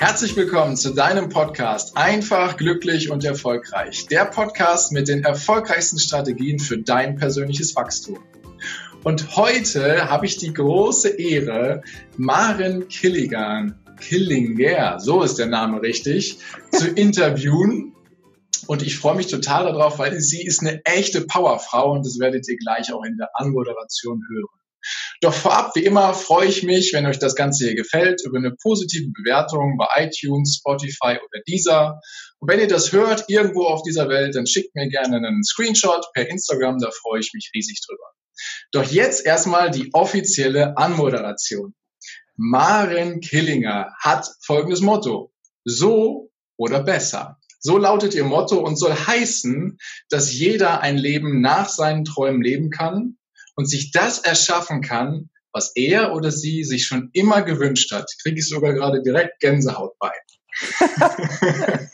Herzlich willkommen zu deinem Podcast Einfach, glücklich und erfolgreich. Der Podcast mit den erfolgreichsten Strategien für dein persönliches Wachstum. Und heute habe ich die große Ehre, Maren Killigan, Killinger, so ist der Name richtig, zu interviewen. Und ich freue mich total darauf, weil sie ist eine echte Powerfrau und das werdet ihr gleich auch in der Anmoderation hören. Doch vorab, wie immer, freue ich mich, wenn euch das Ganze hier gefällt, über eine positive Bewertung bei iTunes, Spotify oder Deezer. Und wenn ihr das hört, irgendwo auf dieser Welt, dann schickt mir gerne einen Screenshot per Instagram, da freue ich mich riesig drüber. Doch jetzt erstmal die offizielle Anmoderation. Maren Killinger hat folgendes Motto. So oder besser. So lautet ihr Motto und soll heißen, dass jeder ein Leben nach seinen Träumen leben kann und sich das erschaffen kann, was er oder sie sich schon immer gewünscht hat. Kriege ich sogar gerade direkt Gänsehaut bei.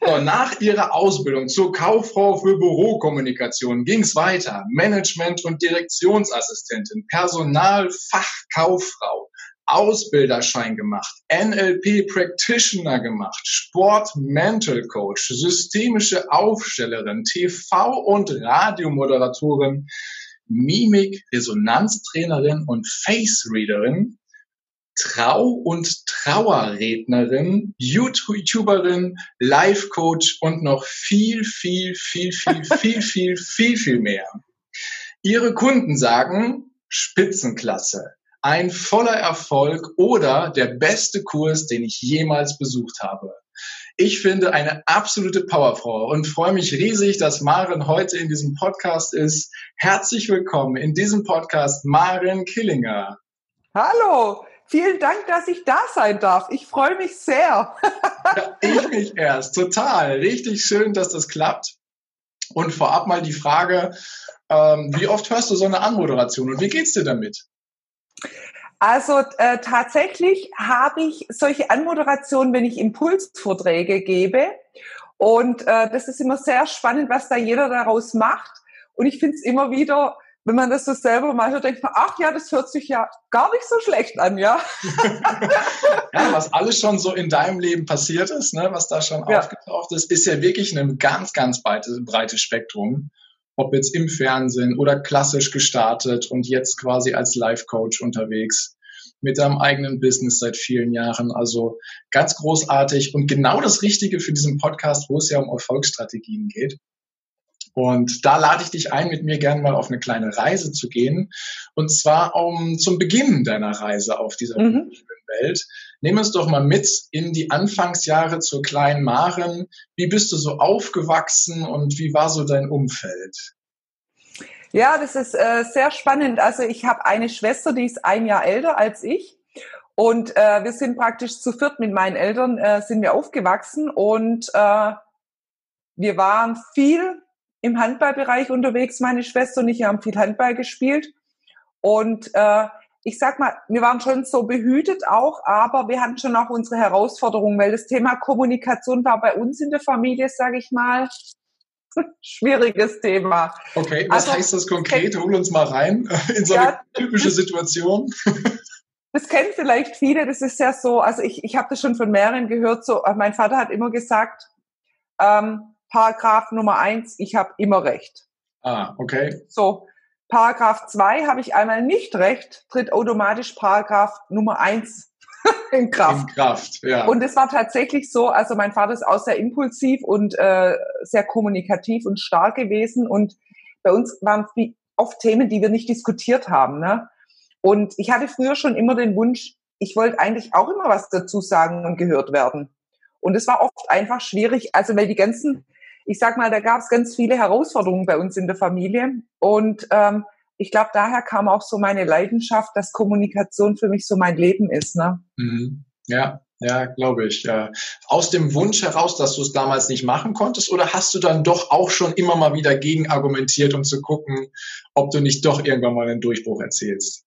so, nach ihrer Ausbildung zur Kauffrau für Bürokommunikation ging es weiter. Management- und Direktionsassistentin, Personalfachkauffrau, Ausbilderschein gemacht, NLP Practitioner gemacht, Sport Mental Coach, systemische Aufstellerin, TV- und Radiomoderatorin, Mimik, Resonanztrainerin und Face-Readerin, Trau- und Trauerrednerin, YouTuberin, Life-Coach und noch viel, viel, viel, viel, viel, viel, viel, viel mehr. Ihre Kunden sagen Spitzenklasse, ein voller Erfolg oder der beste Kurs, den ich jemals besucht habe. Ich finde eine absolute Powerfrau und freue mich riesig, dass Maren heute in diesem Podcast ist. Herzlich willkommen in diesem Podcast, Maren Killinger. Hallo, vielen Dank, dass ich da sein darf. Ich freue mich sehr. ja, ich mich erst, total. Richtig schön, dass das klappt. Und vorab mal die Frage, ähm, wie oft hörst du so eine Anmoderation und wie geht's dir damit? Also äh, tatsächlich habe ich solche Anmoderationen, wenn ich Impulsvorträge gebe. Und äh, das ist immer sehr spannend, was da jeder daraus macht. Und ich finde es immer wieder, wenn man das so selber mal hört, denkt man, ach ja, das hört sich ja gar nicht so schlecht an, ja. ja, was alles schon so in deinem Leben passiert ist, ne, was da schon ja. aufgetaucht ist, ist ja wirklich ein ganz, ganz breites, breites Spektrum ob jetzt im Fernsehen oder klassisch gestartet und jetzt quasi als Life-Coach unterwegs mit deinem eigenen Business seit vielen Jahren. Also ganz großartig und genau das Richtige für diesen Podcast, wo es ja um Erfolgsstrategien geht. Und da lade ich dich ein, mit mir gerne mal auf eine kleine Reise zu gehen. Und zwar um zum Beginn deiner Reise auf dieser mhm. Welt. Nehmen uns doch mal mit in die Anfangsjahre zur kleinen Maren. Wie bist du so aufgewachsen und wie war so dein Umfeld? Ja, das ist äh, sehr spannend. Also ich habe eine Schwester, die ist ein Jahr älter als ich. Und äh, wir sind praktisch zu viert mit meinen Eltern äh, sind wir aufgewachsen und äh, wir waren viel im Handballbereich unterwegs, meine Schwester und ich haben viel Handball gespielt. Und äh, ich sag mal, wir waren schon so behütet auch, aber wir hatten schon auch unsere Herausforderungen, weil das Thema Kommunikation war bei uns in der Familie, sage ich mal, schwieriges Thema. Okay, was also, heißt das konkret? Hol uns mal rein in so eine ja, typische Situation. Das kennen vielleicht viele, das ist ja so, also ich, ich habe das schon von mehreren gehört, so, mein Vater hat immer gesagt, ähm, Paragraph Nummer eins, ich habe immer recht. Ah, okay. So, Paragraph zwei habe ich einmal nicht recht, tritt automatisch Paragraph Nummer eins in Kraft. In Kraft, ja. Und es war tatsächlich so, also mein Vater ist auch sehr impulsiv und äh, sehr kommunikativ und stark gewesen und bei uns waren oft Themen, die wir nicht diskutiert haben. Ne? Und ich hatte früher schon immer den Wunsch, ich wollte eigentlich auch immer was dazu sagen und gehört werden. Und es war oft einfach schwierig, also weil die ganzen ich sag mal, da gab es ganz viele Herausforderungen bei uns in der Familie. Und ähm, ich glaube, daher kam auch so meine Leidenschaft, dass Kommunikation für mich so mein Leben ist. Ne? Mhm. Ja, ja, glaube ich. Ja. Aus dem Wunsch heraus, dass du es damals nicht machen konntest, oder hast du dann doch auch schon immer mal wieder gegen argumentiert, um zu gucken, ob du nicht doch irgendwann mal einen Durchbruch erzählst?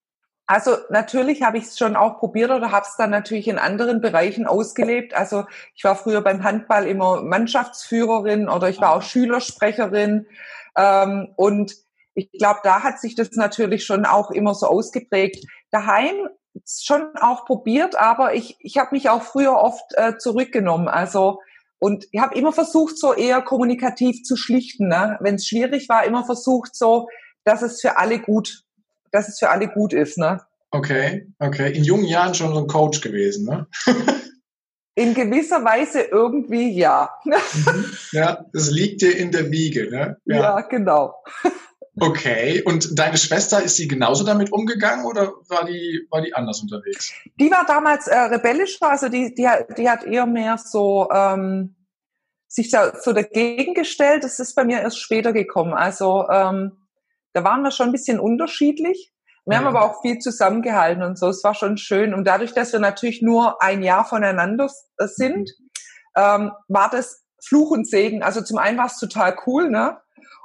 Also natürlich habe ich es schon auch probiert oder habe es dann natürlich in anderen Bereichen ausgelebt. Also ich war früher beim Handball immer Mannschaftsführerin oder ich war auch Schülersprecherin. Ähm, und ich glaube, da hat sich das natürlich schon auch immer so ausgeprägt. Daheim schon auch probiert, aber ich, ich habe mich auch früher oft äh, zurückgenommen. Also und ich habe immer versucht, so eher kommunikativ zu schlichten. Ne? Wenn es schwierig war, immer versucht, so, dass es für alle gut, dass es für alle gut ist. Ne? Okay, okay. In jungen Jahren schon so ein Coach gewesen, ne? in gewisser Weise irgendwie ja. Mhm. Ja, das liegt dir in der Wiege, ne? Ja, ja genau. Okay, und deine Schwester, ist sie genauso damit umgegangen oder war die, war die anders unterwegs? Die war damals äh, rebellischer, also die, die, die hat eher mehr so ähm, sich da so dagegen gestellt. Das ist bei mir erst später gekommen. Also ähm, da waren wir schon ein bisschen unterschiedlich. Wir ja. haben aber auch viel zusammengehalten und so. Es war schon schön. Und dadurch, dass wir natürlich nur ein Jahr voneinander äh, sind, mhm. ähm, war das Fluch und Segen. Also zum einen war es total cool, ne?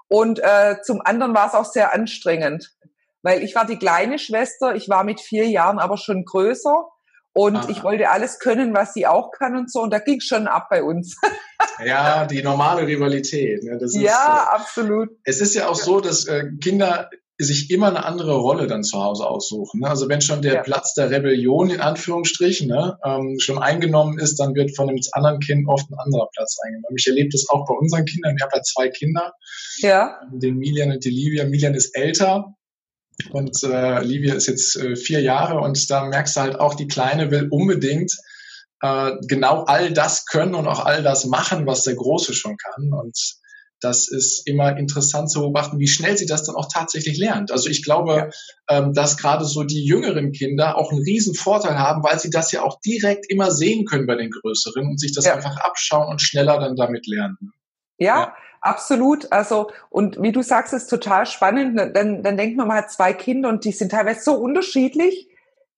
Und äh, zum anderen war es auch sehr anstrengend, weil ich war die kleine Schwester, ich war mit vier Jahren aber schon größer und Aha. ich wollte alles können, was sie auch kann und so. Und da ging schon ab bei uns. ja, die normale Rivalität. Ne? Ist, ja, äh, absolut. Es ist ja auch so, dass äh, Kinder sich immer eine andere Rolle dann zu Hause aussuchen. Ne? Also wenn schon der ja. Platz der Rebellion in Anführungsstrichen ne, ähm, schon eingenommen ist, dann wird von einem anderen Kind oft ein anderer Platz eingenommen. Ich erlebe das auch bei unseren Kindern. Ich habe ja zwei Kinder, ja. den Milian und die Livia. Milian ist älter und äh, Livia ist jetzt äh, vier Jahre und da merkst du halt auch, die Kleine will unbedingt äh, genau all das können und auch all das machen, was der Große schon kann. Und das ist immer interessant zu beobachten, wie schnell sie das dann auch tatsächlich lernt. Also ich glaube, ja. ähm, dass gerade so die jüngeren Kinder auch einen riesen Vorteil haben, weil sie das ja auch direkt immer sehen können bei den Größeren und sich das ja. einfach abschauen und schneller dann damit lernen. Ja, ja, absolut. Also, und wie du sagst, ist total spannend. Dann, dann denkt man mal zwei Kinder und die sind teilweise so unterschiedlich.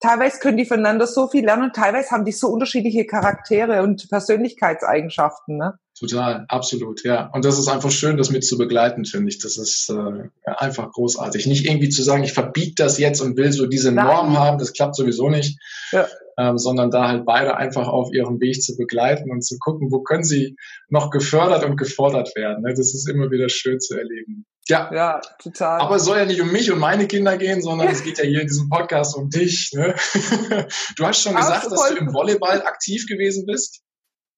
Teilweise können die voneinander so viel lernen, teilweise haben die so unterschiedliche Charaktere und Persönlichkeitseigenschaften. Ne? Total, absolut, ja. Und das ist einfach schön, das mit zu begleiten, finde ich. Das ist äh, einfach großartig. Nicht irgendwie zu sagen, ich verbiete das jetzt und will so diese Nein. Norm haben, das klappt sowieso nicht. Ja. Ähm, sondern da halt beide einfach auf ihrem Weg zu begleiten und zu gucken, wo können sie noch gefördert und gefordert werden. Ne? Das ist immer wieder schön zu erleben. Ja, ja, total. Aber es soll ja nicht um mich und meine Kinder gehen, sondern es geht ja hier in diesem Podcast um dich. Ne? Du hast schon gesagt, dass du im Volleyball aktiv gewesen bist.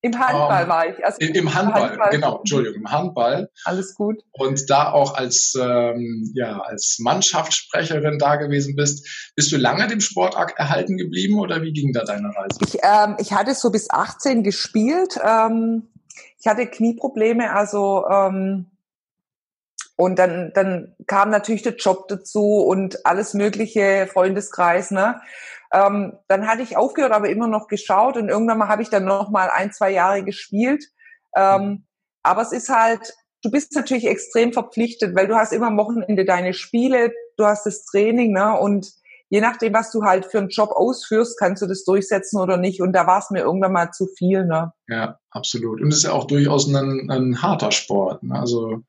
Im Handball um, war ich. Also Im Handball, Handball, genau, Entschuldigung, im Handball. Alles gut. Und da auch als, ähm, ja, als Mannschaftssprecherin da gewesen bist. Bist du lange dem Sport erhalten geblieben oder wie ging da deine Reise? Ich, ähm, ich hatte so bis 18 gespielt. Ähm, ich hatte Knieprobleme, also ähm, und dann, dann kam natürlich der Job dazu und alles mögliche, Freundeskreis, ne? Ähm, dann hatte ich aufgehört, aber immer noch geschaut und irgendwann mal habe ich dann noch mal ein, zwei Jahre gespielt. Ähm, aber es ist halt, du bist natürlich extrem verpflichtet, weil du hast immer am Wochenende deine Spiele, du hast das Training, ne? Und je nachdem, was du halt für einen Job ausführst, kannst du das durchsetzen oder nicht. Und da war es mir irgendwann mal zu viel, ne? Ja, absolut. Und es ist ja auch durchaus ein, ein harter Sport. Ne? Also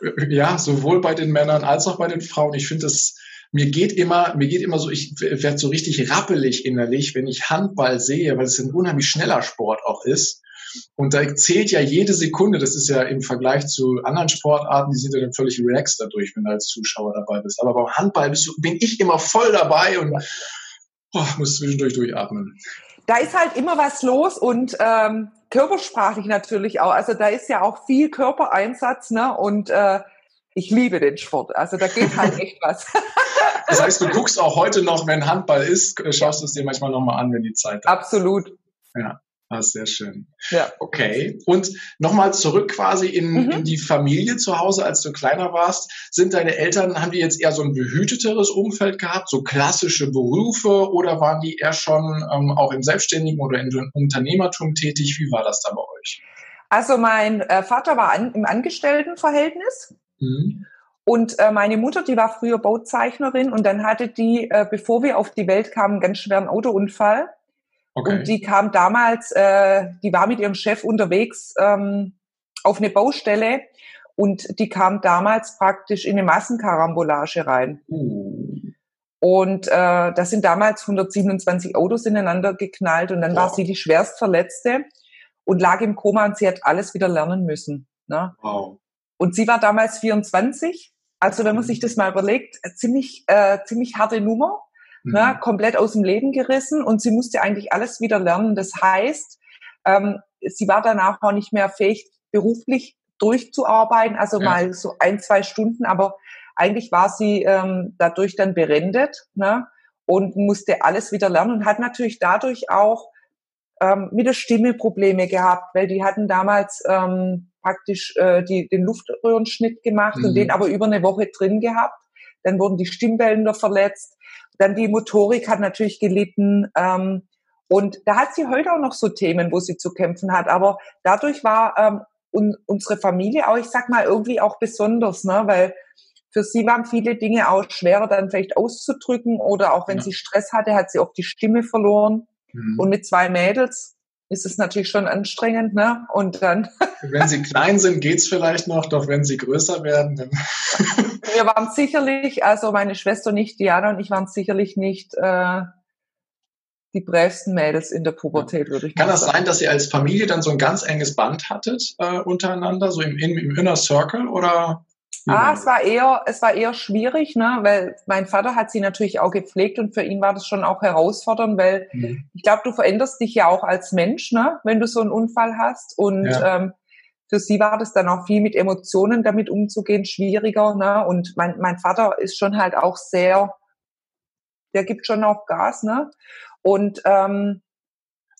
ja, sowohl bei den Männern als auch bei den Frauen. Ich finde das mir geht immer, mir geht immer so, ich werde so richtig rappelig innerlich, wenn ich Handball sehe, weil es ein unheimlich schneller Sport auch ist. Und da zählt ja jede Sekunde, das ist ja im Vergleich zu anderen Sportarten, die sind ja dann völlig relaxed dadurch, wenn du als Zuschauer dabei bist. Aber beim Handball bist du, bin ich immer voll dabei und oh, muss zwischendurch durchatmen. Da ist halt immer was los und ähm, körpersprachlich natürlich auch. Also da ist ja auch viel Körpereinsatz, ne? Und äh, ich liebe den Sport. Also da geht halt echt was. Das heißt, du guckst auch heute noch, wenn Handball ist, schaust du es dir manchmal nochmal an, wenn die Zeit hat. Absolut. Ja. Ah, sehr schön. Ja. Okay. Und nochmal zurück quasi in, mhm. in, die Familie zu Hause, als du kleiner warst. Sind deine Eltern, haben die jetzt eher so ein behüteteres Umfeld gehabt, so klassische Berufe oder waren die eher schon ähm, auch im Selbstständigen oder im Unternehmertum tätig? Wie war das da bei euch? Also mein äh, Vater war an, im Angestelltenverhältnis. Mhm. Und äh, meine Mutter, die war früher Bauzeichnerin und dann hatte die, äh, bevor wir auf die Welt kamen, einen ganz schweren Autounfall. Okay. Und die kam damals, äh, die war mit ihrem Chef unterwegs ähm, auf eine Baustelle und die kam damals praktisch in eine Massenkarambolage rein. Uh. Und äh, da sind damals 127 Autos ineinander geknallt und dann wow. war sie die schwerst Verletzte und lag im Koma und sie hat alles wieder lernen müssen. Ne? Wow. Und sie war damals 24. Also wenn man sich das mal überlegt, ziemlich, äh, ziemlich harte Nummer. mhm. ne, komplett aus dem Leben gerissen und sie musste eigentlich alles wieder lernen. Das heißt, ähm, sie war danach auch nicht mehr fähig, beruflich durchzuarbeiten, also ja. mal so ein, zwei Stunden, aber eigentlich war sie ähm, dadurch dann berendet ne, und musste alles wieder lernen und hat natürlich dadurch auch ähm, mit der Stimme Probleme gehabt, weil die hatten damals ähm, praktisch äh, die, den Luftröhrenschnitt gemacht mhm. und den aber über eine Woche drin gehabt. Dann wurden die Stimmbänder verletzt. Dann die Motorik hat natürlich gelitten. Ähm, und da hat sie heute auch noch so Themen, wo sie zu kämpfen hat. Aber dadurch war ähm, un unsere Familie auch, ich sag mal, irgendwie auch besonders, ne? weil für sie waren viele Dinge auch schwerer dann vielleicht auszudrücken oder auch wenn ja. sie Stress hatte, hat sie oft die Stimme verloren. Mhm. Und mit zwei Mädels ist es natürlich schon anstrengend, ne? Und dann. wenn sie klein sind, geht's vielleicht noch, doch wenn sie größer werden, dann. Wir waren sicherlich, also meine Schwester nicht, Diana und ich waren sicherlich nicht äh, die brävsten Mädels in der Pubertät, würde ich Kann das sein, dass ihr als Familie dann so ein ganz enges Band hattet äh, untereinander, so im, im, im Inner Circle oder? Ah, es war eher, es war eher schwierig, ne, weil mein Vater hat sie natürlich auch gepflegt und für ihn war das schon auch herausfordernd, weil mhm. ich glaube, du veränderst dich ja auch als Mensch, ne, wenn du so einen Unfall hast und ja. ähm, für sie war das dann auch viel mit Emotionen damit umzugehen schwieriger, ne, und mein mein Vater ist schon halt auch sehr, der gibt schon auch Gas, ne, und ähm,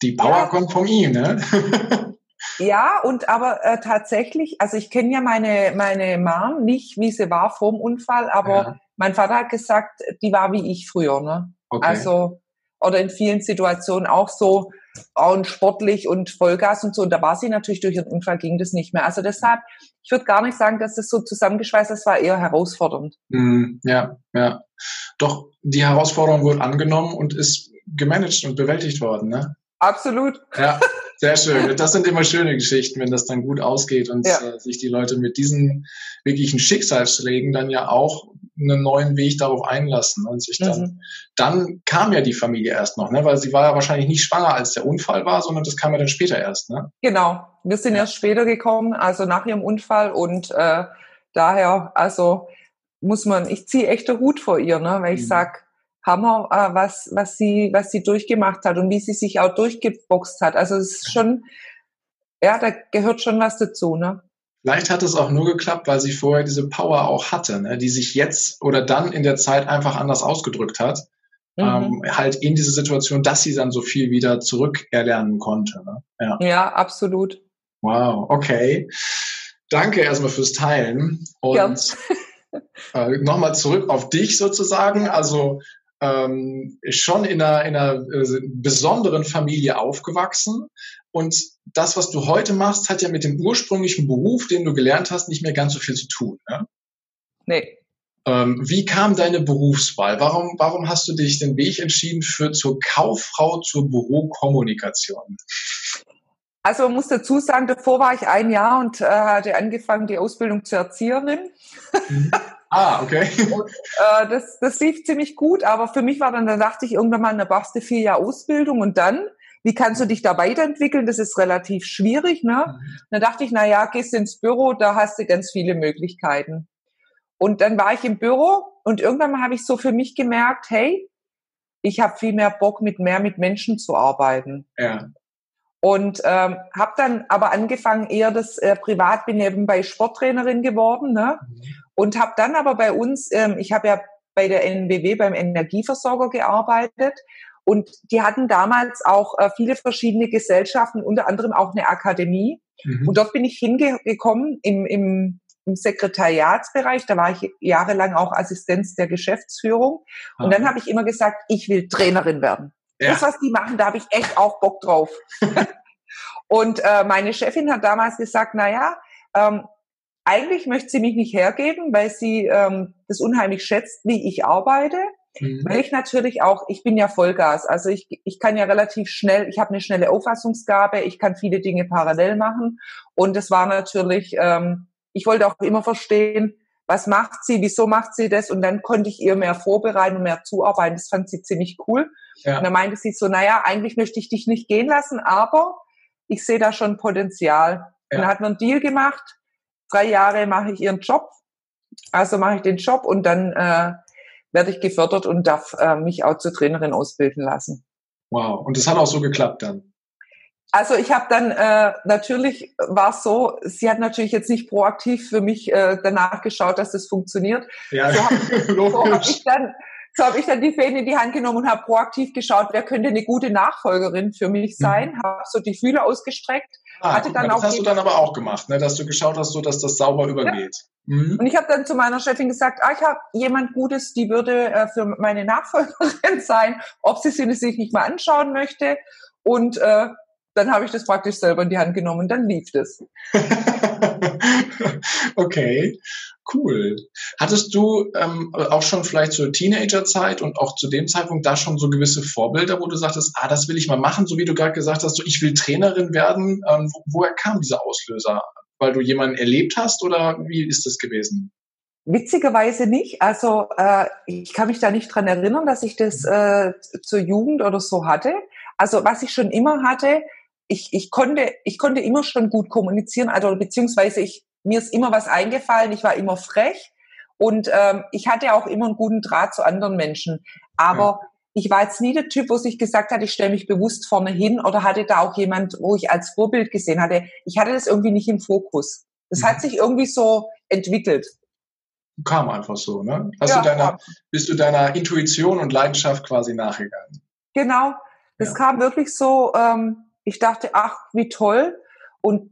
die Power ja, kommt von ihm, ne? Ja, und aber äh, tatsächlich, also ich kenne ja meine, meine Mom nicht, wie sie war vorm Unfall, aber ja. mein Vater hat gesagt, die war wie ich früher, ne? Okay. Also, oder in vielen Situationen auch so und sportlich und Vollgas und so. Und da war sie natürlich durch den Unfall ging das nicht mehr. Also deshalb, ich würde gar nicht sagen, dass das so zusammengeschweißt ist, war eher herausfordernd. Mm, ja, ja. Doch die Herausforderung wurde angenommen und ist gemanagt und bewältigt worden, ne? Absolut. Ja, sehr schön. Das sind immer schöne Geschichten, wenn das dann gut ausgeht und ja. äh, sich die Leute mit diesen wirklichen Schicksalsschlägen dann ja auch einen neuen Weg darauf einlassen und sich dann, mhm. dann kam ja die Familie erst noch, ne? weil sie war ja wahrscheinlich nicht schwanger, als der Unfall war, sondern das kam ja dann später erst, ne? Genau. Wir sind ja. erst später gekommen, also nach ihrem Unfall und äh, daher, also muss man, ich ziehe echt den Hut vor ihr, ne? weil ich mhm. sag, Hammer, äh, was, was sie, was sie durchgemacht hat und wie sie sich auch durchgeboxt hat. Also es ist schon, ja, da gehört schon was dazu, ne? Vielleicht hat es auch nur geklappt, weil sie vorher diese Power auch hatte, ne, die sich jetzt oder dann in der Zeit einfach anders ausgedrückt hat. Mhm. Ähm, halt in diese Situation, dass sie dann so viel wieder zurückerlernen konnte. Ne? Ja. ja, absolut. Wow, okay. Danke erstmal fürs Teilen. Und ja. äh, nochmal zurück auf dich sozusagen. Also ähm, schon in einer, in einer äh, besonderen Familie aufgewachsen. Und das, was du heute machst, hat ja mit dem ursprünglichen Beruf, den du gelernt hast, nicht mehr ganz so viel zu tun. Ne? Nee. Ähm, wie kam deine Berufswahl? Warum, warum hast du dich den Weg entschieden für zur Kauffrau zur Bürokommunikation? Also man muss dazu sagen, davor war ich ein Jahr und äh, hatte angefangen die Ausbildung zur Erzieherin. Mhm. Ah, okay. Und, äh, das, das lief ziemlich gut, aber für mich war dann, da dachte ich irgendwann mal, da brauchst du vier Jahre Ausbildung und dann, wie kannst du dich da weiterentwickeln? Das ist relativ schwierig, ne? Mhm. Dann dachte ich, na ja, gehst ins Büro, da hast du ganz viele Möglichkeiten. Und dann war ich im Büro und irgendwann mal habe ich so für mich gemerkt, hey, ich habe viel mehr Bock, mit mehr mit Menschen zu arbeiten. Ja. Und ähm, habe dann aber angefangen, eher das äh, privat bin eben bei Sporttrainerin geworden, ne? Mhm. Und habe dann aber bei uns, ähm, ich habe ja bei der NBW beim Energieversorger gearbeitet und die hatten damals auch äh, viele verschiedene Gesellschaften, unter anderem auch eine Akademie. Mhm. Und dort bin ich hingekommen im, im, im Sekretariatsbereich. Da war ich jahrelang auch Assistenz der Geschäftsführung. Und dann habe ich immer gesagt, ich will Trainerin werden. Ja. Das, was die machen, da habe ich echt auch Bock drauf. und äh, meine Chefin hat damals gesagt, na ja, ähm, eigentlich möchte sie mich nicht hergeben, weil sie ähm, das unheimlich schätzt, wie ich arbeite. Mhm. Weil ich natürlich auch, ich bin ja Vollgas, also ich, ich kann ja relativ schnell, ich habe eine schnelle Auffassungsgabe, ich kann viele Dinge parallel machen. Und es war natürlich, ähm, ich wollte auch immer verstehen, was macht sie, wieso macht sie das? Und dann konnte ich ihr mehr vorbereiten und mehr zuarbeiten. Das fand sie ziemlich cool. Ja. Und dann meinte sie so, naja, eigentlich möchte ich dich nicht gehen lassen, aber ich sehe da schon Potenzial. Ja. dann hat man einen Deal gemacht drei Jahre mache ich ihren Job, also mache ich den Job und dann äh, werde ich gefördert und darf äh, mich auch zur Trainerin ausbilden lassen. Wow, und das hat auch so geklappt dann. Also ich habe dann äh, natürlich war es so, sie hat natürlich jetzt nicht proaktiv für mich äh, danach geschaut, dass das funktioniert. Ja, so habe so hab ich dann so habe ich dann die Fäden in die Hand genommen und habe proaktiv geschaut, wer könnte eine gute Nachfolgerin für mich mhm. sein. Mhm. Habe so die Fühler ausgestreckt. Ah, hatte dann mal, das hast du dann aber auch gemacht, ne? dass du geschaut hast, so dass das sauber übergeht. Ja. Mhm. Und ich habe dann zu meiner Chefin gesagt, ah, ich habe jemand Gutes, die würde äh, für meine Nachfolgerin sein, ob sie sie sich nicht mal anschauen möchte. Und äh, dann habe ich das praktisch selber in die Hand genommen und dann lief das. okay, cool. Hattest du ähm, auch schon vielleicht zur Teenagerzeit und auch zu dem Zeitpunkt da schon so gewisse Vorbilder, wo du sagtest, ah, das will ich mal machen, so wie du gerade gesagt hast, so ich will Trainerin werden. Ähm, wo, woher kam dieser Auslöser? Weil du jemanden erlebt hast oder wie ist das gewesen? Witzigerweise nicht. Also äh, ich kann mich da nicht dran erinnern, dass ich das äh, zur Jugend oder so hatte. Also was ich schon immer hatte, ich, ich konnte, ich konnte immer schon gut kommunizieren, also beziehungsweise ich, mir ist immer was eingefallen, ich war immer frech und ähm, ich hatte auch immer einen guten Draht zu anderen Menschen. Aber ja. ich war jetzt nie der Typ, wo sich gesagt hat, ich stelle mich bewusst vorne hin oder hatte da auch jemand, wo ich als Vorbild gesehen hatte. Ich hatte das irgendwie nicht im Fokus. Das mhm. hat sich irgendwie so entwickelt. Kam einfach so, ne? Hast ja, du deiner, bist du deiner Intuition und Leidenschaft quasi nachgegangen? Genau. Das ja. kam wirklich so, ähm, ich dachte, ach, wie toll. Und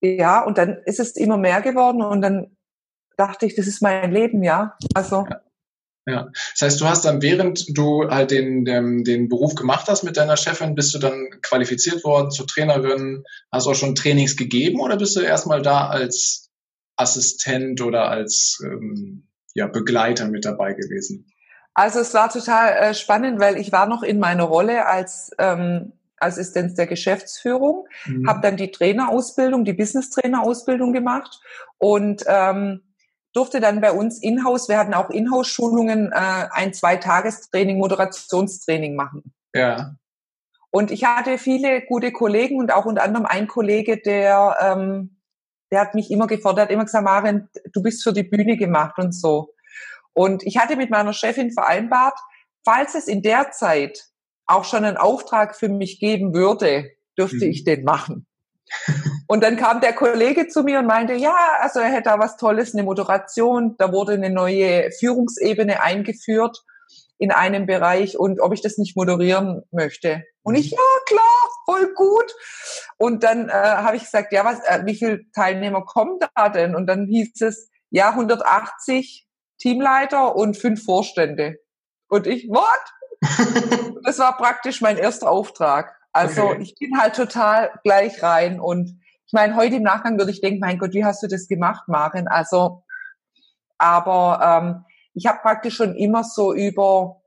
ja, und dann ist es immer mehr geworden und dann dachte ich, das ist mein Leben, ja. Also. Ja. Ja, das heißt, du hast dann, während du halt den, den, den Beruf gemacht hast mit deiner Chefin, bist du dann qualifiziert worden zur Trainerin, hast du auch schon Trainings gegeben oder bist du erstmal da als Assistent oder als ähm, ja, Begleiter mit dabei gewesen? Also es war total äh, spannend, weil ich war noch in meiner Rolle als ähm, Assistenz der Geschäftsführung, mhm. habe dann die Trainerausbildung, die Business-Trainerausbildung gemacht und ähm, durfte dann bei uns in-house, wir hatten auch In-house-Schulungen, äh, ein Zwei-Tagestraining, Moderationstraining machen. Ja. Und ich hatte viele gute Kollegen und auch unter anderem ein Kollege, der, ähm, der hat mich immer gefordert, immer gesagt, Maren, du bist für die Bühne gemacht und so. Und ich hatte mit meiner Chefin vereinbart, falls es in der Zeit auch schon einen Auftrag für mich geben würde, dürfte mhm. ich den machen. Und dann kam der Kollege zu mir und meinte, ja, also er hätte da was Tolles, eine Moderation, da wurde eine neue Führungsebene eingeführt in einem Bereich und ob ich das nicht moderieren möchte. Und ich, mhm. ja klar, voll gut. Und dann äh, habe ich gesagt, ja, was, äh, wie viele Teilnehmer kommen da denn? Und dann hieß es, ja, 180 Teamleiter und fünf Vorstände. Und ich, what? das war praktisch mein erster Auftrag. Also okay. ich bin halt total gleich rein und ich meine, heute im Nachgang würde ich denken, mein Gott, wie hast du das gemacht, Maren? Also, aber ähm, ich habe praktisch schon immer so über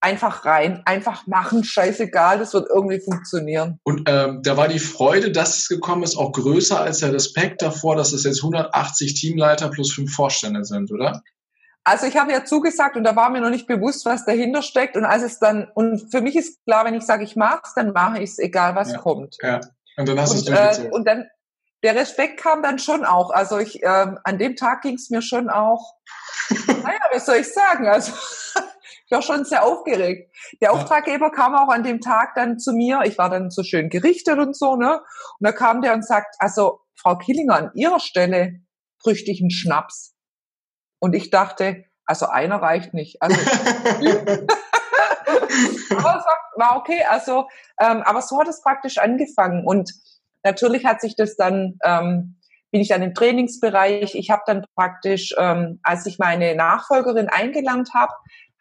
einfach rein, einfach machen, scheißegal, das wird irgendwie funktionieren. Und ähm, da war die Freude, dass es gekommen ist, auch größer als der Respekt davor, dass es jetzt 180 Teamleiter plus fünf Vorstände sind, oder? Also ich habe ja zugesagt und da war mir noch nicht bewusst, was dahinter steckt. Und als es dann, und für mich ist klar, wenn ich sage, ich mach's, dann mache ich es, egal was ja, kommt. Ja. Und dann hast du es äh, Und dann, der Respekt kam dann schon auch. Also ich, ähm, an dem Tag ging es mir schon auch, naja, was soll ich sagen? Also ich war schon sehr aufgeregt. Der. Auftraggeber kam auch an dem Tag dann zu mir. Ich war dann so schön gerichtet und so, ne? Und da kam der und sagt, also Frau Killinger, an Ihrer Stelle bräuchte ich einen Schnaps. Und ich dachte, also einer reicht nicht. Also, aber war okay. Also, ähm, aber so hat es praktisch angefangen. Und natürlich hat sich das dann, ähm, bin ich dann im Trainingsbereich. Ich habe dann praktisch, ähm, als ich meine Nachfolgerin eingelernt habe,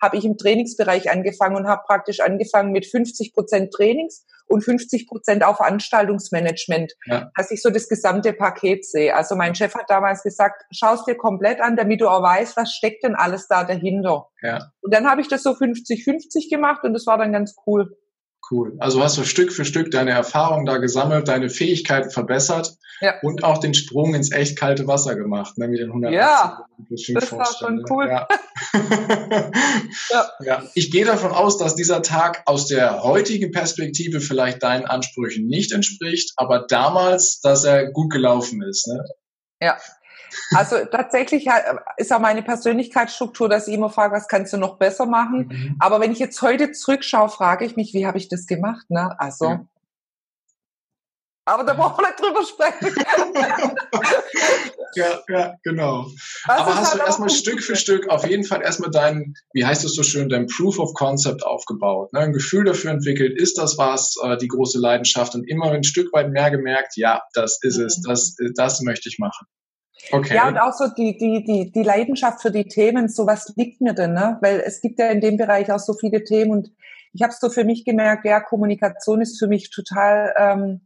habe ich im Trainingsbereich angefangen und habe praktisch angefangen mit 50 Prozent Trainings und 50 Prozent auf Veranstaltungsmanagement, ja. dass ich so das gesamte Paket sehe. Also mein Chef hat damals gesagt, schau es dir komplett an, damit du auch weißt, was steckt denn alles da dahinter. Ja. Und dann habe ich das so 50-50 gemacht und das war dann ganz cool. Cool. Also hast du Stück für Stück deine Erfahrungen da gesammelt, deine Fähigkeiten verbessert ja. und auch den Sprung ins echt kalte Wasser gemacht, ne, mit den 180 Ja, das war schon cool. Ja. ja. ja. Ich gehe davon aus, dass dieser Tag aus der heutigen Perspektive vielleicht deinen Ansprüchen nicht entspricht, aber damals, dass er gut gelaufen ist. Ne? Ja. Also tatsächlich ist auch meine Persönlichkeitsstruktur, dass ich immer frage, was kannst du noch besser machen? Mhm. Aber wenn ich jetzt heute zurückschaue, frage ich mich, wie habe ich das gemacht? Ne? Also ja. Aber da brauchen wir nicht drüber sprechen. ja, ja, genau. Das Aber hast halt du erstmal Stück für Stück auf jeden Fall erstmal dein, wie heißt es so schön, dein Proof of Concept aufgebaut. Ne? Ein Gefühl dafür entwickelt, ist das was, äh, die große Leidenschaft und immer ein Stück weit mehr gemerkt, ja, das ist es, mhm. das, das möchte ich machen. Okay. Ja, und auch so die, die, die, die Leidenschaft für die Themen, so was liegt mir denn, ne? Weil es gibt ja in dem Bereich auch so viele Themen und ich habe so für mich gemerkt, ja, Kommunikation ist für mich total ähm,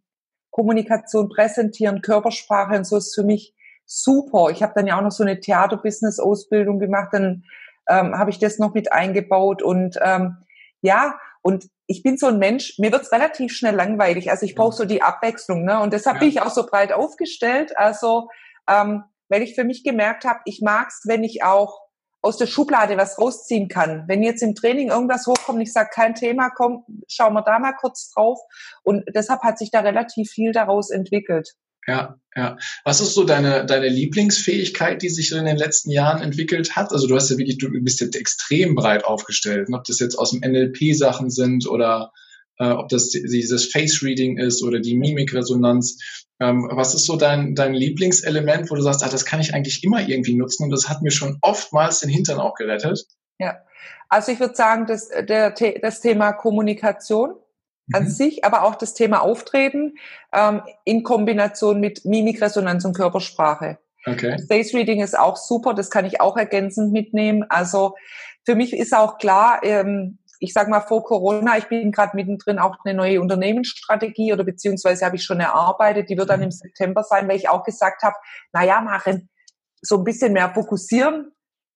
Kommunikation, Präsentieren, Körpersprache und so ist für mich super. Ich habe dann ja auch noch so eine Theater-Business-Ausbildung gemacht, dann ähm, habe ich das noch mit eingebaut und ähm, ja, und ich bin so ein Mensch, mir wird's relativ schnell langweilig. Also ich brauche so die Abwechslung, ne? Und deshalb ja. bin ich auch so breit aufgestellt. Also, ähm, weil ich für mich gemerkt habe, ich mag's, wenn ich auch aus der Schublade was rausziehen kann. Wenn jetzt im Training irgendwas hochkommt, ich sage, kein Thema, komm, schauen wir da mal kurz drauf. Und deshalb hat sich da relativ viel daraus entwickelt. Ja, ja. Was ist so deine, deine Lieblingsfähigkeit, die sich in den letzten Jahren entwickelt hat? Also du hast ja wirklich, du bist jetzt extrem breit aufgestellt. Ob das jetzt aus dem NLP Sachen sind oder äh, ob das dieses Face Reading ist oder die Mimikresonanz. Ähm, was ist so dein, dein Lieblingselement, wo du sagst, ah, das kann ich eigentlich immer irgendwie nutzen und das hat mir schon oftmals den Hintern auch gerettet? Ja, also ich würde sagen, das, der, das Thema Kommunikation an mhm. sich, aber auch das Thema Auftreten ähm, in Kombination mit Mimikresonanz und Körpersprache. Okay. Face Reading ist auch super, das kann ich auch ergänzend mitnehmen. Also für mich ist auch klar, ähm, ich sage mal vor Corona, ich bin gerade mittendrin auch eine neue Unternehmensstrategie oder beziehungsweise habe ich schon erarbeitet, die wird dann im September sein, weil ich auch gesagt habe, naja, machen so ein bisschen mehr fokussieren,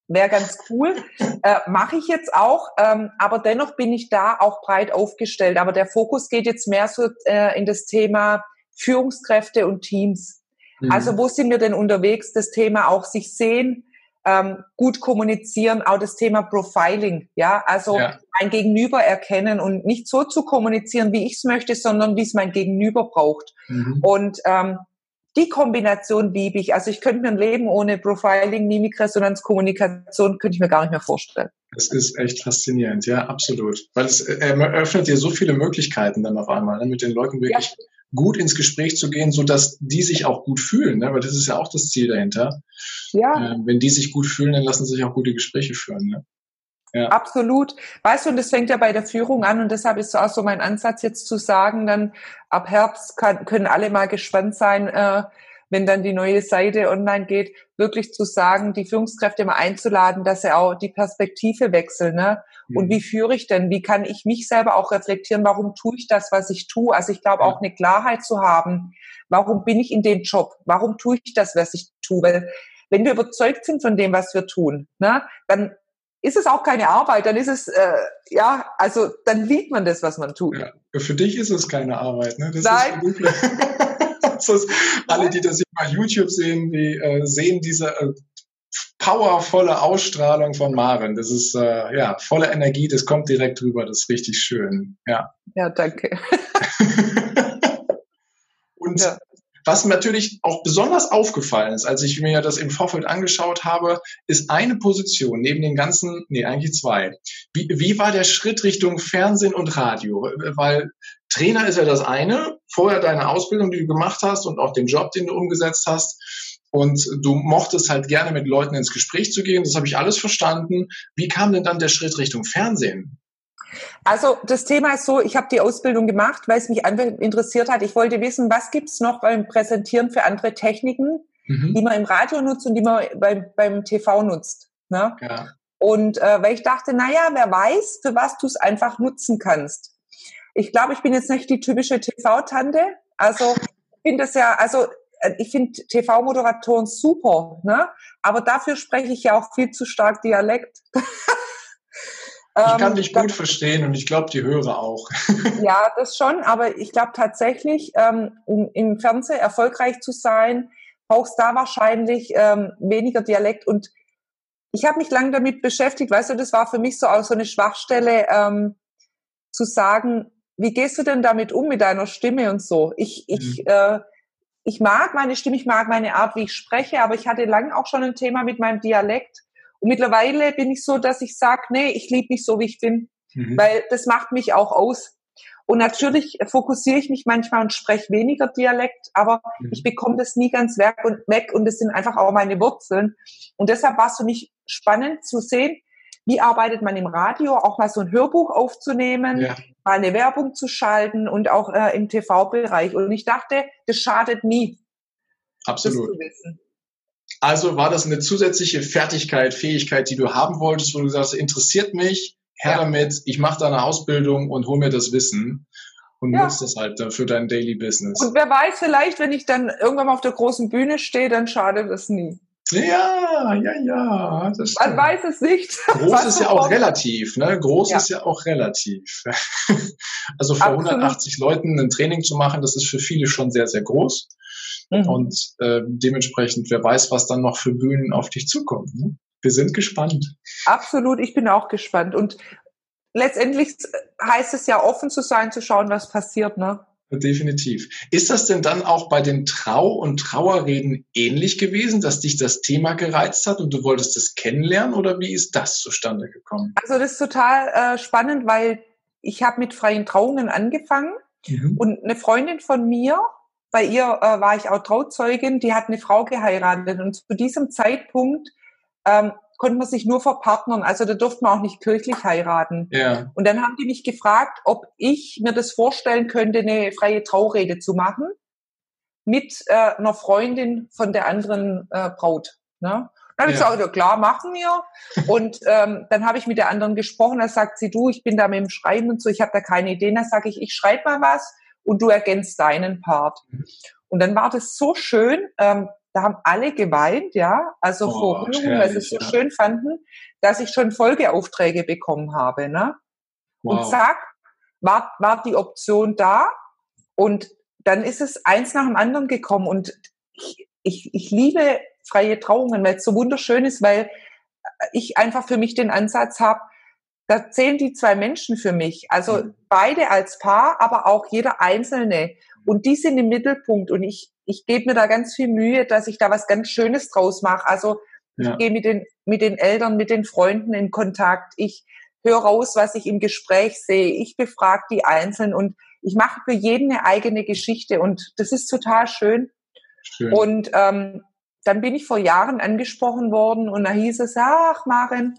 wäre ganz cool. Äh, Mache ich jetzt auch, ähm, aber dennoch bin ich da auch breit aufgestellt. Aber der Fokus geht jetzt mehr so äh, in das Thema Führungskräfte und Teams. Mhm. Also wo sind wir denn unterwegs? Das Thema auch sich sehen, ähm, gut kommunizieren, auch das Thema Profiling, ja, also ja. ein Gegenüber erkennen und nicht so zu kommunizieren, wie ich es möchte, sondern wie es mein Gegenüber braucht. Mhm. Und ähm, die Kombination liebe ich. Also ich könnte mir ein Leben ohne Profiling, Mimikresonanz, Kommunikation, könnte ich mir gar nicht mehr vorstellen. Das ist echt faszinierend, ja, absolut. Weil es äh, eröffnet dir so viele Möglichkeiten dann auf einmal, ne, mit den Leuten wirklich ja gut ins Gespräch zu gehen, so dass die sich auch gut fühlen, ne? weil das ist ja auch das Ziel dahinter. Ja. Äh, wenn die sich gut fühlen, dann lassen sich auch gute Gespräche führen. Ne? Ja. Absolut. Weißt du, und das fängt ja bei der Führung an und deshalb ist auch so mein Ansatz jetzt zu sagen, dann ab Herbst kann, können alle mal gespannt sein, äh, wenn dann die neue Seite online geht, wirklich zu sagen, die Führungskräfte mal einzuladen, dass sie auch die Perspektive wechseln. Ne? Und mhm. wie führe ich denn? Wie kann ich mich selber auch reflektieren? Warum tue ich das, was ich tue? Also ich glaube auch eine Klarheit zu haben. Warum bin ich in dem Job? Warum tue ich das, was ich tue? Weil wenn wir überzeugt sind von dem, was wir tun, ne, dann ist es auch keine Arbeit, dann ist es, äh, ja, also dann liebt man das, was man tut. Ja, für dich ist es keine Arbeit. Ne? Das Nein. Ist alle, die das bei YouTube sehen, die äh, sehen diese äh, powervolle Ausstrahlung von Maren. Das ist äh, ja volle Energie, das kommt direkt rüber, das ist richtig schön. Ja. Ja, danke. Und ja. was natürlich auch besonders aufgefallen ist, als ich mir das im Vorfeld angeschaut habe, ist eine Position neben den ganzen, nee, eigentlich zwei. Wie, wie war der Schritt Richtung Fernsehen und Radio? Weil Trainer ist ja das eine, vorher deine Ausbildung, die du gemacht hast und auch den Job, den du umgesetzt hast und du mochtest halt gerne mit Leuten ins Gespräch zu gehen. Das habe ich alles verstanden. Wie kam denn dann der Schritt Richtung Fernsehen? Also das Thema ist so, ich habe die Ausbildung gemacht, weil es mich einfach interessiert hat. Ich wollte wissen, was gibt's noch beim Präsentieren für andere Techniken, mhm. die man im Radio nutzt und die man beim, beim TV nutzt. Ne? Ja. Und äh, weil ich dachte, naja, wer weiß, für was du es einfach nutzen kannst. Ich glaube, ich bin jetzt nicht die typische TV-Tante. Also ich finde das ja, also äh, ich finde TV-Moderatoren super, ne? aber dafür spreche ich ja auch viel zu stark Dialekt. Ich kann ähm, dich gut verstehen und ich glaube, die Hörer auch. ja, das schon, aber ich glaube tatsächlich, ähm, um im Fernsehen erfolgreich zu sein, brauchst da wahrscheinlich ähm, weniger Dialekt. Und ich habe mich lange damit beschäftigt, weißt du, das war für mich so auch so eine Schwachstelle, zu sagen, wie gehst du denn damit um mit deiner Stimme und so? Ich, ich, mhm. äh, ich mag meine Stimme, ich mag meine Art, wie ich spreche, aber ich hatte lange auch schon ein Thema mit meinem Dialekt. Und mittlerweile bin ich so, dass ich sage, nee, ich liebe mich so, wie ich bin, mhm. weil das macht mich auch aus. Und natürlich fokussiere ich mich manchmal und spreche weniger Dialekt, aber mhm. ich bekomme das nie ganz weg und weg und das sind einfach auch meine Wurzeln. Und deshalb war es für mich spannend zu sehen, wie arbeitet man im Radio, auch mal so ein Hörbuch aufzunehmen, ja. mal eine Werbung zu schalten und auch äh, im TV-Bereich. Und ich dachte, das schadet nie. Absolut. Also war das eine zusätzliche Fertigkeit, Fähigkeit, die du haben wolltest, wo du sagst, interessiert mich, her ja. damit, ich mache da eine Ausbildung und hol mir das Wissen und ja. nutzt das halt für dein Daily Business. Und wer weiß, vielleicht, wenn ich dann irgendwann mal auf der großen Bühne stehe, dann schadet das nie. Ja, ja, ja. Das Man weiß es nicht. Groß ist ja auch relativ, ne? Groß ja. ist ja auch relativ. also vor Absolut. 180 Leuten ein Training zu machen, das ist für viele schon sehr, sehr groß. Mhm. Und äh, dementsprechend, wer weiß, was dann noch für Bühnen auf dich zukommen. Ne? Wir sind gespannt. Absolut, ich bin auch gespannt. Und letztendlich heißt es ja offen zu sein, zu schauen, was passiert, ne? Definitiv. Ist das denn dann auch bei den Trau- und Trauerreden ähnlich gewesen, dass dich das Thema gereizt hat und du wolltest es kennenlernen oder wie ist das zustande gekommen? Also das ist total äh, spannend, weil ich habe mit freien Trauungen angefangen mhm. und eine Freundin von mir, bei ihr äh, war ich auch Trauzeugin, die hat eine Frau geheiratet und zu diesem Zeitpunkt ähm, konnte man sich nur verpartnern. Also da durfte man auch nicht kirchlich heiraten. Ja. Und dann haben die mich gefragt, ob ich mir das vorstellen könnte, eine freie Traurede zu machen mit äh, einer Freundin von der anderen äh, Braut. Ne? Dann habe ich gesagt, ja, klar, machen wir. Und ähm, dann habe ich mit der anderen gesprochen. Da sagt sie, du, ich bin da mit dem Schreiben und so, ich habe da keine Ideen. Da sage ich, ich schreibe mal was und du ergänzt deinen Part. Und dann war das so schön. Ähm, da haben alle geweint, ja, also oh, vor Rührung, weil sie es so ja. schön fanden, dass ich schon Folgeaufträge bekommen habe, ne? Wow. Und zack, war, war die Option da und dann ist es eins nach dem anderen gekommen und ich, ich, ich liebe freie Trauungen, weil es so wunderschön ist, weil ich einfach für mich den Ansatz habe, da zählen die zwei Menschen für mich. Also mhm. beide als Paar, aber auch jeder Einzelne. Und die sind im Mittelpunkt. Und ich, ich gebe mir da ganz viel Mühe, dass ich da was ganz Schönes draus mache. Also ja. ich gehe mit den, mit den Eltern, mit den Freunden in Kontakt. Ich höre raus, was ich im Gespräch sehe. Ich befrage die Einzelnen und ich mache für jeden eine eigene Geschichte. Und das ist total schön. schön. Und ähm, dann bin ich vor Jahren angesprochen worden und da hieß es, ach Maren,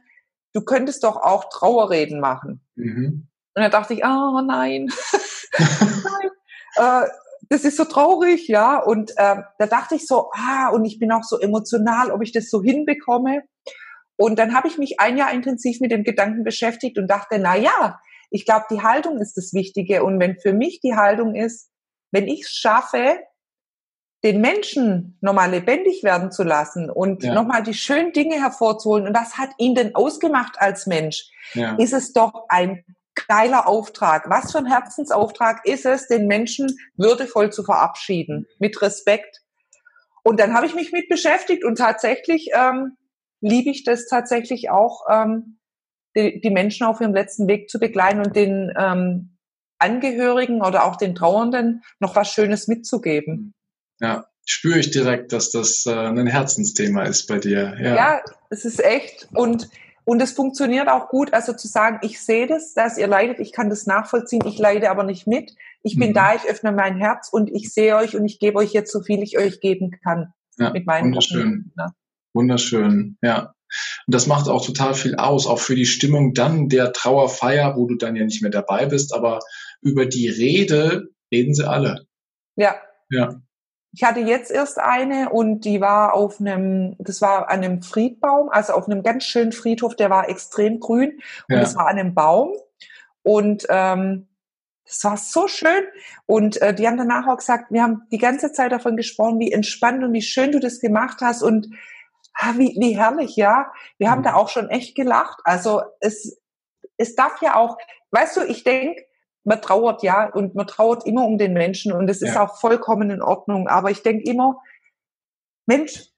du könntest doch auch Trauerreden machen. Mhm. Und da dachte ich, oh nein, nein. Äh, das ist so traurig, ja. Und äh, da dachte ich so, ah, und ich bin auch so emotional, ob ich das so hinbekomme. Und dann habe ich mich ein Jahr intensiv mit dem Gedanken beschäftigt und dachte, na ja, ich glaube, die Haltung ist das Wichtige. Und wenn für mich die Haltung ist, wenn ich es schaffe, den Menschen nochmal lebendig werden zu lassen und ja. nochmal die schönen Dinge hervorzuholen, und was hat ihn denn ausgemacht als Mensch, ja. ist es doch ein geiler Auftrag. Was für ein Herzensauftrag ist es, den Menschen würdevoll zu verabschieden, mit Respekt. Und dann habe ich mich mit beschäftigt und tatsächlich ähm, liebe ich das tatsächlich auch, ähm, die, die Menschen auf ihrem letzten Weg zu begleiten und den ähm, Angehörigen oder auch den Trauernden noch was Schönes mitzugeben. Ja, spüre ich direkt, dass das äh, ein Herzensthema ist bei dir. Ja. ja, es ist echt und und es funktioniert auch gut, also zu sagen, ich sehe das, dass ihr leidet, ich kann das nachvollziehen, ich leide aber nicht mit. Ich bin mhm. da, ich öffne mein Herz und ich sehe euch und ich gebe euch jetzt so viel ich euch geben kann. Ja, mit meinen wunderschön. Ne? Wunderschön, ja. Und das macht auch total viel aus, auch für die Stimmung dann der Trauerfeier, wo du dann ja nicht mehr dabei bist, aber über die Rede reden sie alle. Ja. Ja. Ich hatte jetzt erst eine und die war auf einem, das war an einem Friedbaum, also auf einem ganz schönen Friedhof, der war extrem grün und es war an einem Baum und ähm, das war so schön und äh, die haben danach auch gesagt, wir haben die ganze Zeit davon gesprochen, wie entspannt und wie schön du das gemacht hast und ah, wie, wie herrlich, ja. Wir mhm. haben da auch schon echt gelacht. Also es, es darf ja auch, weißt du, ich denke, man trauert ja und man trauert immer um den Menschen und es ist ja. auch vollkommen in Ordnung. Aber ich denke immer, Mensch,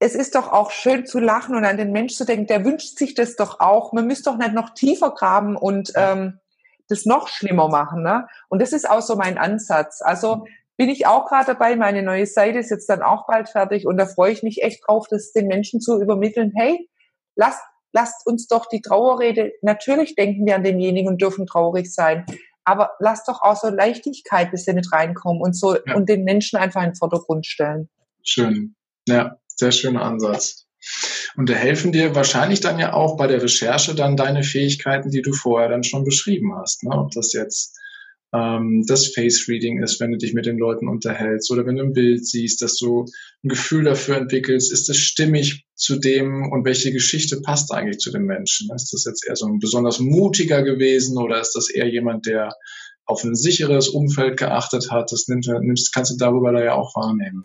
es ist doch auch schön zu lachen und an den Mensch zu denken, der wünscht sich das doch auch. Man müsste doch nicht noch tiefer graben und ähm, das noch schlimmer machen. Ne? Und das ist auch so mein Ansatz. Also bin ich auch gerade dabei. Meine neue Seite ist jetzt dann auch bald fertig und da freue ich mich echt drauf, das den Menschen zu übermitteln. Hey, lasst, lasst uns doch die Trauerrede, natürlich denken wir an denjenigen und dürfen traurig sein, aber lasst doch auch so Leichtigkeit bisschen mit reinkommen und so ja. und den Menschen einfach in den Vordergrund stellen. Schön. Ja, sehr schöner Ansatz. Und da helfen dir wahrscheinlich dann ja auch bei der Recherche dann deine Fähigkeiten, die du vorher dann schon beschrieben hast. Ne? Ob das jetzt ähm, das Face Reading ist, wenn du dich mit den Leuten unterhältst oder wenn du ein Bild siehst, dass du ein Gefühl dafür entwickelst, ist das stimmig zu dem und welche Geschichte passt eigentlich zu dem Menschen? Ist das jetzt eher so ein besonders mutiger gewesen oder ist das eher jemand, der auf ein sicheres Umfeld geachtet hat? Das nimmst, nimmst kannst du darüber da ja auch wahrnehmen.